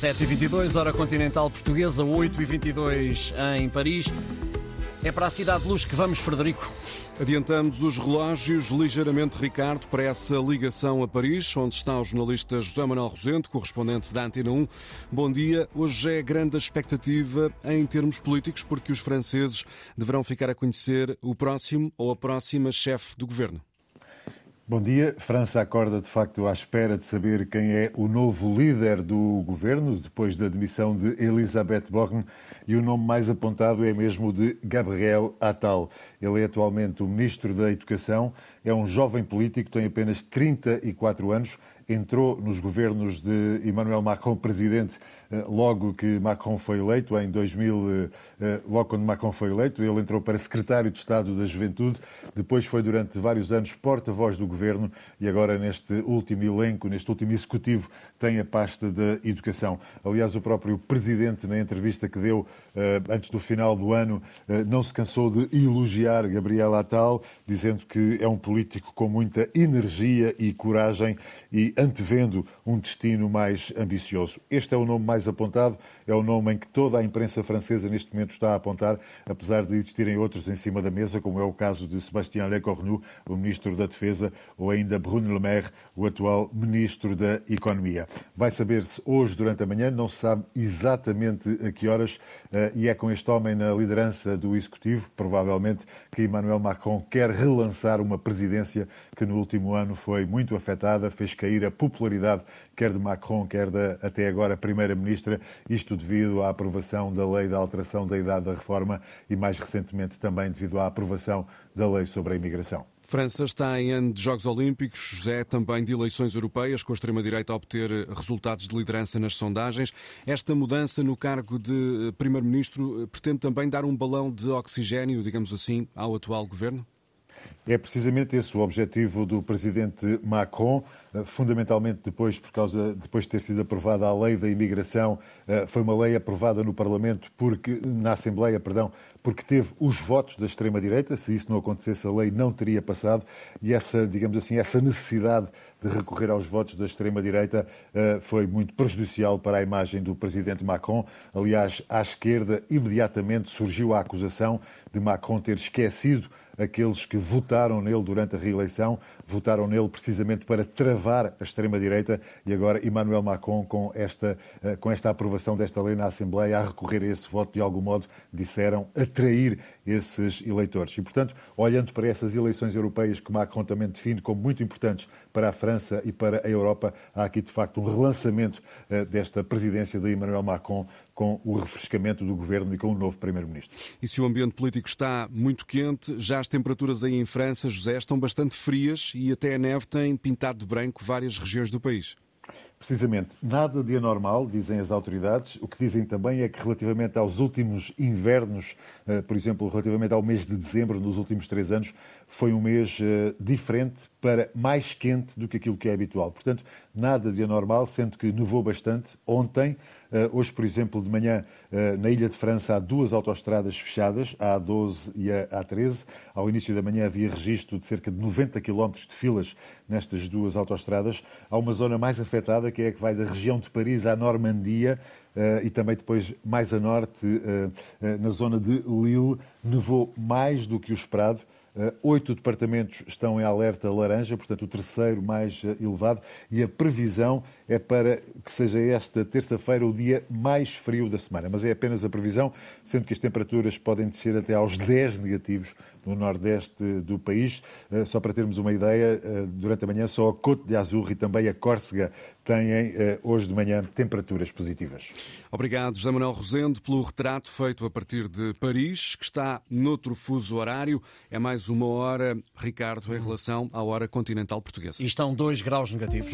7h22, hora continental portuguesa, 8h22 em Paris. É para a Cidade de Luz que vamos, Frederico. Adiantamos os relógios ligeiramente, Ricardo, para essa ligação a Paris, onde está o jornalista José Manuel Rosente, correspondente da Antena 1. Bom dia. Hoje é grande expectativa em termos políticos, porque os franceses deverão ficar a conhecer o próximo ou a próxima chefe do governo. Bom dia. França acorda de facto à espera de saber quem é o novo líder do governo, depois da demissão de Elisabeth Borne, e o nome mais apontado é mesmo de Gabriel Attal. Ele é atualmente o ministro da Educação, é um jovem político, tem apenas 34 anos, entrou nos governos de Emmanuel Macron, presidente, eh, logo que Macron foi eleito, em 2000, eh, eh, logo quando Macron foi eleito, ele entrou para secretário de Estado da Juventude, depois foi durante vários anos porta-voz do governo e agora neste último elenco, neste último executivo, tem a pasta da educação. Aliás, o próprio presidente, na entrevista que deu antes do final do ano, não se cansou de elogiar Gabriel Attal, dizendo que é um político com muita energia e coragem e antevendo um destino mais ambicioso. Este é o nome mais apontado, é o nome em que toda a imprensa francesa neste momento está a apontar, apesar de existirem outros em cima da mesa, como é o caso de Sébastien Lecornu, o ministro da Defesa, ou ainda Bruno Le Maire, o atual ministro da Economia. Vai saber-se hoje, durante a manhã, não se sabe exatamente a que horas, eh, e é com este homem na liderança do Executivo, provavelmente, que Emmanuel Macron quer relançar uma presidência que no último ano foi muito afetada, fez cair a popularidade quer de Macron, quer da até agora Primeira-Ministra, isto devido à aprovação da lei da alteração da idade da reforma e mais recentemente também devido à aprovação da lei sobre a imigração. França está em ano de Jogos Olímpicos, José, também de eleições europeias, com a extrema-direita a obter resultados de liderança nas sondagens. Esta mudança no cargo de Primeiro-Ministro pretende também dar um balão de oxigênio, digamos assim, ao atual governo? É precisamente esse o objetivo do presidente Macron, eh, fundamentalmente depois, por causa, depois de ter sido aprovada a lei da imigração, eh, foi uma lei aprovada no Parlamento, porque, na Assembleia, perdão, porque teve os votos da extrema-direita. Se isso não acontecesse, a lei não teria passado. E essa, digamos assim, essa necessidade de recorrer aos votos da extrema-direita eh, foi muito prejudicial para a imagem do presidente Macron. Aliás, à esquerda, imediatamente surgiu a acusação de Macron ter esquecido aqueles que votaram nele durante a reeleição, votaram nele precisamente para travar a extrema-direita e agora Emmanuel Macron, com esta, eh, com esta aprovação desta lei na Assembleia, a recorrer a esse voto, de algum modo, disseram, atrair esses eleitores. E, portanto, olhando para essas eleições europeias que Macron também define como muito importantes para a França e para a Europa, há aqui, de facto, um relançamento eh, desta presidência de Emmanuel Macron com o refrescamento do governo e com o novo primeiro-ministro. E se o ambiente político está muito quente, já as temperaturas aí em França, José, estão bastante frias e até a neve tem pintado de branco várias regiões do país. Precisamente, nada de anormal, dizem as autoridades. O que dizem também é que, relativamente aos últimos invernos, eh, por exemplo, relativamente ao mês de dezembro, nos últimos três anos, foi um mês eh, diferente para mais quente do que aquilo que é habitual. Portanto, nada de anormal, sendo que nevou bastante ontem. Eh, hoje, por exemplo, de manhã, na Ilha de França, há duas autoestradas fechadas, a A12 e a A13. Ao início da manhã havia registro de cerca de 90 km de filas nestas duas autoestradas. Há uma zona mais afetada que é a que vai da região de Paris à Normandia uh, e também depois mais a norte, uh, uh, na zona de Lille, nevou mais do que o esperado. Oito departamentos estão em alerta laranja, portanto, o terceiro mais elevado, e a previsão é para que seja esta terça-feira o dia mais frio da semana. Mas é apenas a previsão, sendo que as temperaturas podem descer até aos 10 negativos no nordeste do país. Eh, só para termos uma ideia, eh, durante a manhã só a Côte de Azur e também a Córcega têm eh, hoje de manhã temperaturas positivas. Obrigado, José Manuel Rosendo, pelo retrato feito a partir de Paris, que está noutro fuso horário. É mais uma hora, Ricardo, em relação à hora continental portuguesa. E estão dois graus negativos.